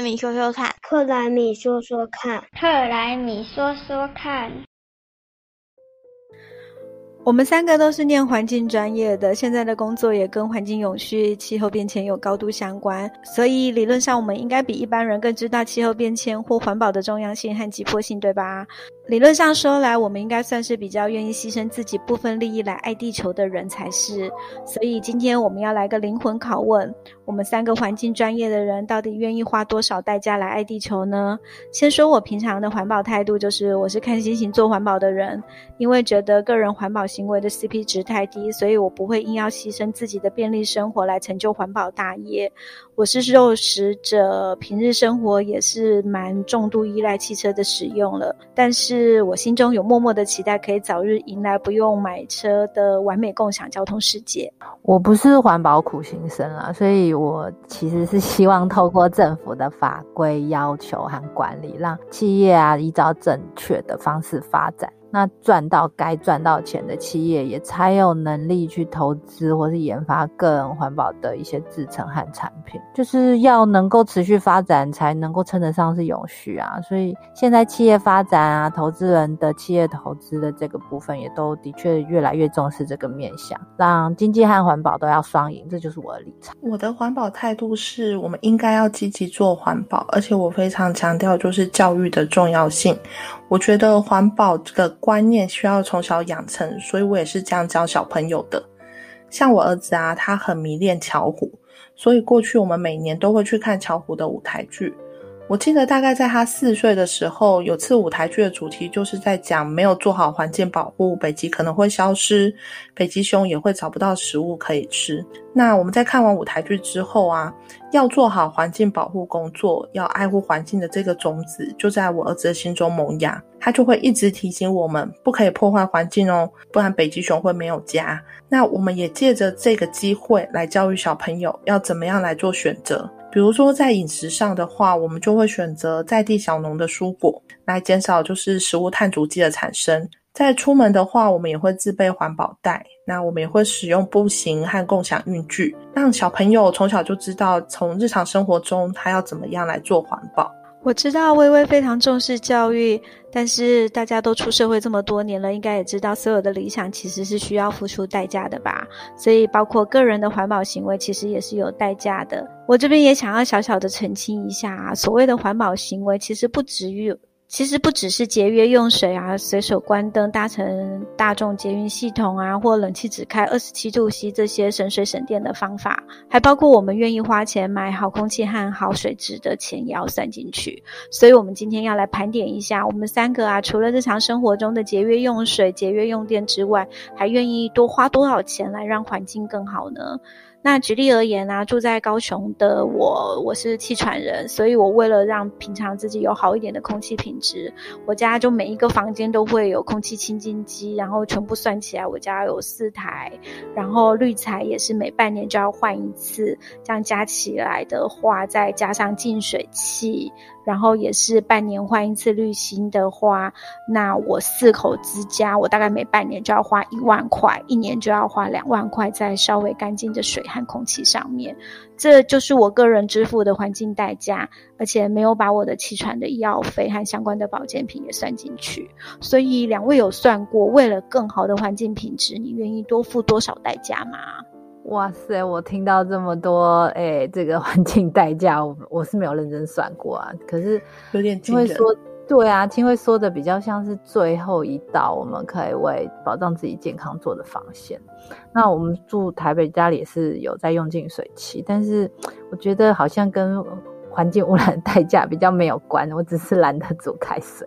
莱米说说看，克莱米说说看，克莱米说说看。我们三个都是念环境专业的，现在的工作也跟环境永续、气候变迁有高度相关，所以理论上我们应该比一般人更知道气候变迁或环保的重要性和急迫性，对吧？理论上说来，我们应该算是比较愿意牺牲自己部分利益来爱地球的人才是。所以今天我们要来个灵魂拷问：我们三个环境专业的人，到底愿意花多少代价来爱地球呢？先说我平常的环保态度，就是我是看心情做环保的人，因为觉得个人环保行为的 CP 值太低，所以我不会硬要牺牲自己的便利生活来成就环保大业。我是肉食者，平日生活也是蛮重度依赖汽车的使用了。但是我心中有默默的期待，可以早日迎来不用买车的完美共享交通世界。我不是环保苦行僧啊，所以我其实是希望透过政府的法规要求和管理，让企业啊依照正确的方式发展。那赚到该赚到钱的企业，也才有能力去投资或是研发更环保的一些制成和产品，就是要能够持续发展，才能够称得上是永续啊。所以现在企业发展啊，投资人的企业投资的这个部分，也都的确越来越重视这个面向，让经济和环保都要双赢，这就是我的立场。我的环保态度是我们应该要积极做环保，而且我非常强调就是教育的重要性。我觉得环保这个观念需要从小养成，所以我也是这样教小朋友的。像我儿子啊，他很迷恋巧虎，所以过去我们每年都会去看巧虎的舞台剧。我记得大概在他四岁的时候，有次舞台剧的主题就是在讲没有做好环境保护，北极可能会消失，北极熊也会找不到食物可以吃。那我们在看完舞台剧之后啊，要做好环境保护工作，要爱护环境的这个种子就在我儿子的心中萌芽，他就会一直提醒我们不可以破坏环境哦，不然北极熊会没有家。那我们也借着这个机会来教育小朋友要怎么样来做选择。比如说，在饮食上的话，我们就会选择在地小农的蔬果，来减少就是食物碳足迹的产生。在出门的话，我们也会自备环保袋。那我们也会使用步行和共享运具，让小朋友从小就知道从日常生活中他要怎么样来做环保。我知道微微非常重视教育，但是大家都出社会这么多年了，应该也知道所有的理想其实是需要付出代价的吧？所以包括个人的环保行为，其实也是有代价的。我这边也想要小小的澄清一下啊，所谓的环保行为，其实不止于。其实不只是节约用水啊，随手关灯、搭乘大众捷运系统啊，或冷气只开二十七度 C 这些省水省电的方法，还包括我们愿意花钱买好空气和好水质的钱也要算进去。所以，我们今天要来盘点一下，我们三个啊，除了日常生活中的节约用水、节约用电之外，还愿意多花多少钱来让环境更好呢？那举例而言啊，住在高雄的我，我是气喘人，所以我为了让平常自己有好一点的空气品质，我家就每一个房间都会有空气清净机，然后全部算起来，我家有四台，然后滤材也是每半年就要换一次，这样加起来的话，再加上净水器。然后也是半年换一次滤芯的话，那我四口之家，我大概每半年就要花一万块，一年就要花两万块在稍微干净的水和空气上面。这就是我个人支付的环境代价，而且没有把我的气喘的医药费和相关的保健品也算进去。所以两位有算过，为了更好的环境品质，你愿意多付多少代价吗？哇塞！我听到这么多，哎，这个环境代价，我我是没有认真算过啊。可是有点会说，对啊，听会说的比较像是最后一道，我们可以为保障自己健康做的防线。那我们住台北家里也是有在用净水器，但是我觉得好像跟。环境污染的代价比较没有关，我只是懒得煮开水。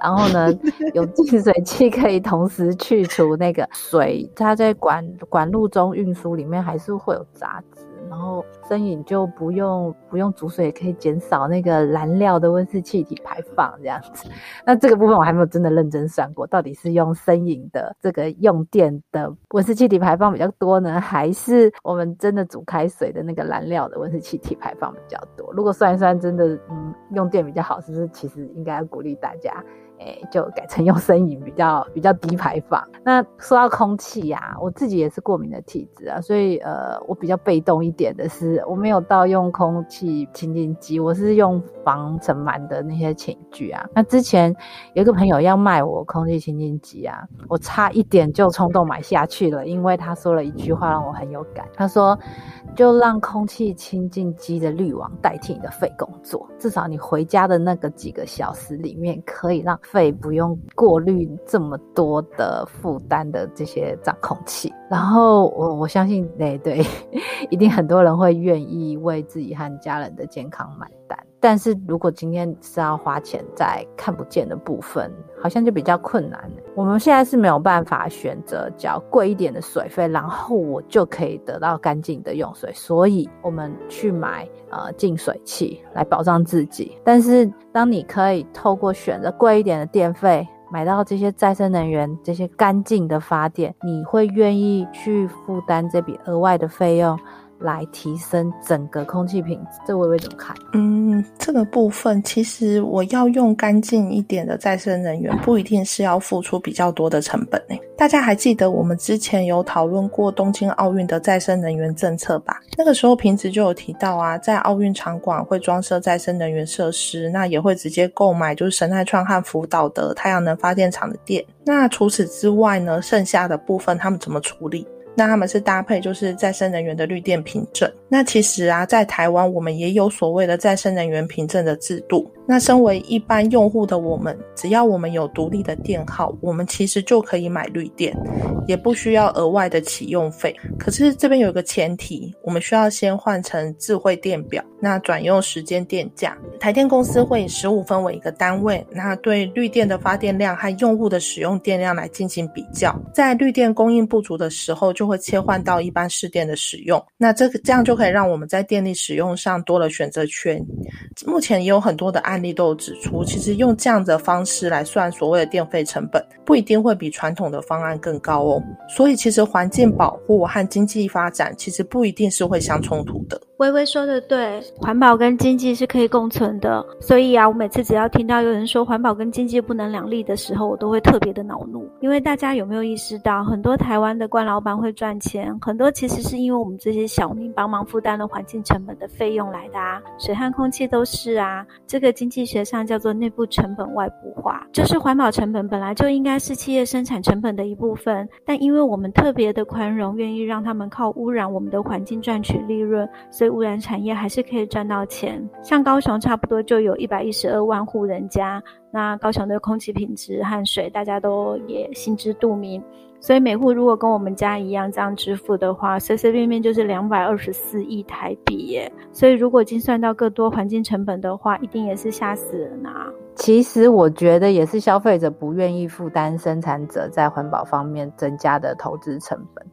然后呢，有净水器可以同时去除那个水，它在管管路中运输里面还是会有杂质。然后生饮就不用不用煮水，也可以减少那个燃料的温室气体排放这样子。那这个部分我还没有真的认真算过，到底是用生饮的这个用电的温室气体排放比较多呢，还是我们真的煮开水的那个燃料的温室气体排放比较多？如果算一算，真的嗯用电比较好，是不是其实应该要鼓励大家？就改成用生饮比较比较低排放。那说到空气呀，我自己也是过敏的体质啊，所以呃，我比较被动一点的是，我没有到用空气清净机，我是用防尘螨的那些寝具啊。那之前有一个朋友要卖我空气清净机啊，我差一点就冲动买下去了，因为他说了一句话让我很有感，他说。就让空气清净机的滤网代替你的肺工作，至少你回家的那个几个小时里面，可以让肺不用过滤这么多的负担的这些掌控器。然后我我相信，对对，一定很多人会愿意为自己和家人的健康买单。但是如果今天是要花钱在看不见的部分，好像就比较困难。我们现在是没有办法选择交贵一点的水费，然后我就可以得到干净的用水，所以我们去买呃净水器来保障自己。但是当你可以透过选择贵一点的电费，买到这些再生能源、这些干净的发电，你会愿意去负担这笔额外的费用？来提升整个空气品质，这微微怎么看？嗯，这个部分其实我要用干净一点的再生能源，不一定是要付出比较多的成本呢。大家还记得我们之前有讨论过东京奥运的再生能源政策吧？那个时候平时就有提到啊，在奥运场馆会装设再生能源设施，那也会直接购买就是神奈川和福岛的太阳能发电厂的电。那除此之外呢，剩下的部分他们怎么处理？那他们是搭配就是再生能源的绿电凭证。那其实啊，在台湾我们也有所谓的再生能源凭证的制度。那身为一般用户的我们，只要我们有独立的电号，我们其实就可以买绿电，也不需要额外的启用费。可是这边有一个前提，我们需要先换成智慧电表，那转用时间电价。台电公司会以十五分为一个单位，那对绿电的发电量和用户的使用电量来进行比较，在绿电供应不足的时候，就就会切换到一般市电的使用。那这个这样就可以让我们在电力使用上多了选择权。目前也有很多的案例都有指出，其实用这样的方式来算所谓的电费成本，不一定会比传统的方案更高哦。所以，其实环境保护和经济发展其实不一定是会相冲突的。微微说的对，环保跟经济是可以共存的。所以啊，我每次只要听到有人说环保跟经济不能两立的时候，我都会特别的恼怒。因为大家有没有意识到，很多台湾的官老板会赚钱，很多其实是因为我们这些小民帮忙负担了环境成本的费用来的啊，水和空气都是啊。这个经济学上叫做内部成本外部化，就是环保成本本来就应该是企业生产成本的一部分，但因为我们特别的宽容，愿意让他们靠污染我们的环境赚取利润，所以。污染产业还是可以赚到钱，像高雄差不多就有一百一十二万户人家，那高雄的空气品质和水大家都也心知肚明，所以每户如果跟我们家一样这样支付的话，随随便便就是两百二十四亿台币耶。所以如果精算到更多环境成本的话，一定也是吓死人啊！其实我觉得也是消费者不愿意负担生产者在环保方面增加的投资成本。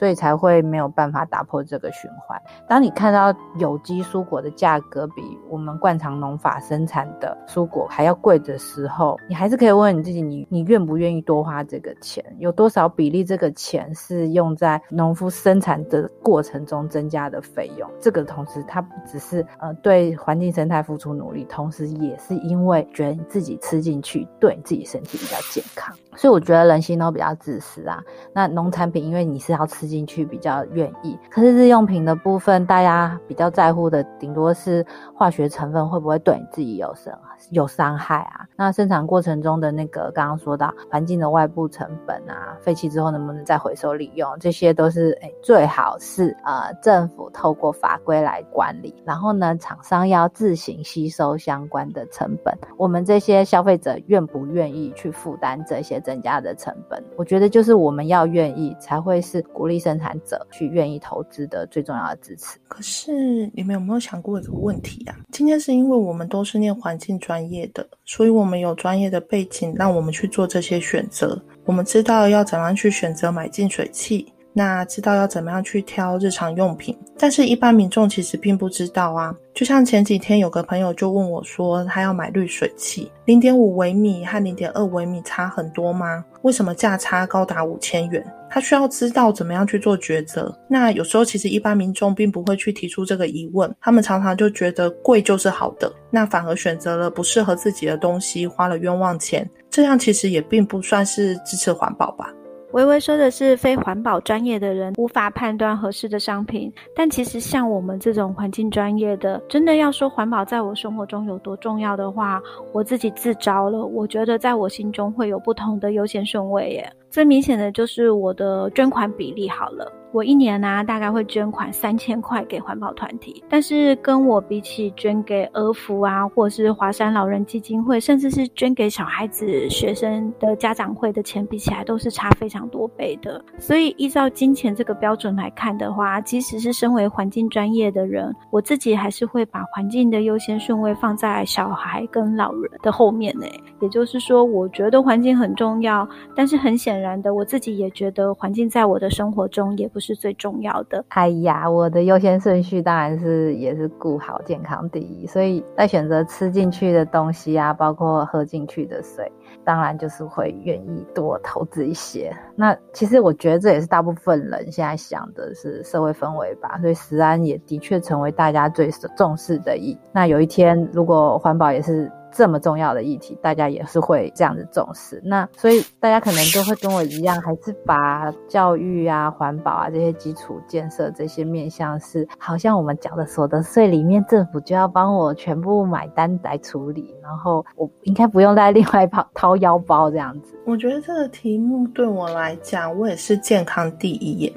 所以才会没有办法打破这个循环。当你看到有机蔬果的价格比我们惯常农法生产的蔬果还要贵的时候，你还是可以问你自己：你你愿不愿意多花这个钱？有多少比例这个钱是用在农夫生产的过程中增加的费用？这个同时，它不只是呃对环境生态付出努力，同时也是因为觉得你自己吃进去对你自己身体比较健康。所以我觉得人心都比较自私啊。那农产品因为你是要吃。进去比较愿意，可是日用品的部分，大家比较在乎的，顶多是化学成分会不会对你自己有伤有伤害啊？那生产过程中的那个刚刚说到环境的外部成本啊，废弃之后能不能再回收利用，这些都是诶最好是呃政府透过法规来管理，然后呢厂商要自行吸收相关的成本，我们这些消费者愿不愿意去负担这些增加的成本？我觉得就是我们要愿意，才会是鼓励生产者去愿意投资的最重要的支持。可是你们有没有想过一个问题啊？今天是因为我们都是念环境专业的，所以我们有专业的背景，让我们去做这些选择。我们知道要怎样去选择买净水器，那知道要怎么样去挑日常用品。但是，一般民众其实并不知道啊。就像前几天有个朋友就问我说，他要买滤水器，零点五微米和零点二微米差很多吗？为什么价差高达五千元？他需要知道怎么样去做抉择。那有时候其实一般民众并不会去提出这个疑问，他们常常就觉得贵就是好的，那反而选择了不适合自己的东西，花了冤枉钱。这样其实也并不算是支持环保吧。微微说的是非环保专业的人无法判断合适的商品，但其实像我们这种环境专业的，真的要说环保在我生活中有多重要的话，我自己自招了。我觉得在我心中会有不同的优先顺位耶。最明显的就是我的捐款比例好了。我一年呢，大概会捐款三千块给环保团体，但是跟我比起捐给儿福啊，或者是华山老人基金会，甚至是捐给小孩子学生的家长会的钱比起来，都是差非常多倍的。所以依照金钱这个标准来看的话，即使是身为环境专业的人，我自己还是会把环境的优先顺位放在小孩跟老人的后面呢。也就是说，我觉得环境很重要，但是很显然的，我自己也觉得环境在我的生活中也不。是最重要的。哎呀，我的优先顺序当然是也是顾好健康第一，所以在选择吃进去的东西啊，包括喝进去的水，当然就是会愿意多投资一些。那其实我觉得这也是大部分人现在想的是社会氛围吧，所以食安也的确成为大家最重视的一。那有一天如果环保也是。这么重要的议题，大家也是会这样子重视。那所以大家可能都会跟我一样，还是把教育啊、环保啊这些基础建设这些面向是，好像我们缴的所得税里面，政府就要帮我全部买单来处理，然后我应该不用再另外掏掏腰包这样子。我觉得这个题目对我来讲，我也是健康第一。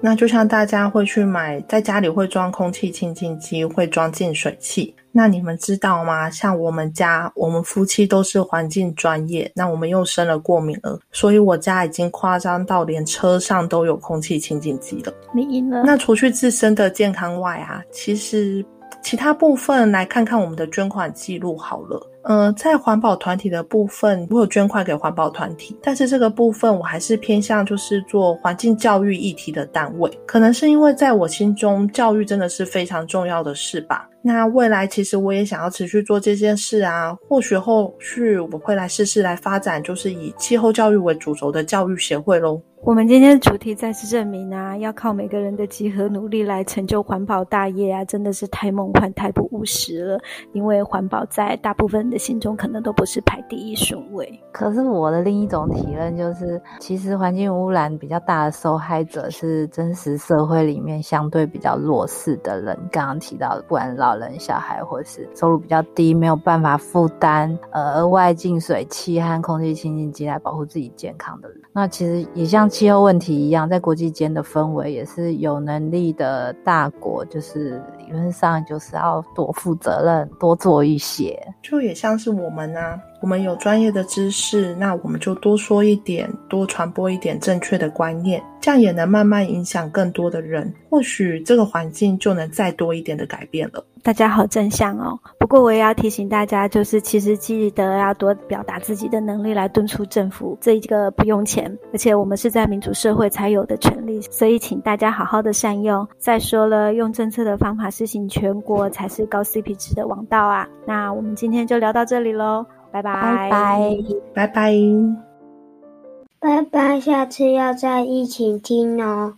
那就像大家会去买，在家里会装空气清净机，会装净水器。那你们知道吗？像我们家，我们夫妻都是环境专业，那我们又生了过敏儿，所以我家已经夸张到连车上都有空气清净机了。你赢了。那除去自身的健康外啊，其实其他部分来看看我们的捐款记录好了。呃，在环保团体的部分，我有捐款给环保团体，但是这个部分我还是偏向就是做环境教育议题的单位，可能是因为在我心中，教育真的是非常重要的事吧。那未来其实我也想要持续做这件事啊，或许后续我会来试试来发展，就是以气候教育为主轴的教育协会喽。我们今天的主题再次证明啊，要靠每个人的集合努力来成就环保大业啊，真的是太梦幻、太不务实了。因为环保在大部分人的心中可能都不是排第一顺位。可是我的另一种体认就是，其实环境污染比较大的受害者是真实社会里面相对比较弱势的人。刚刚提到的，不管老人、小孩，或是收入比较低、没有办法负担呃额外净水器和空气清净机来保护自己健康的人，那其实也像。气候问题一样，在国际间的氛围也是有能力的大国，就是理论上就是要多负责任，多做一些，就也像是我们啊。我们有专业的知识，那我们就多说一点，多传播一点正确的观念，这样也能慢慢影响更多的人。或许这个环境就能再多一点的改变了。大家好正向哦！不过我也要提醒大家，就是其实记得要多表达自己的能力，来敦促政府。这一个不用钱，而且我们是在民主社会才有的权利，所以请大家好好的善用。再说了，用政策的方法实行全国，才是高 CP 值的王道啊！那我们今天就聊到这里喽。拜拜拜拜拜拜，下次要再一起听哦。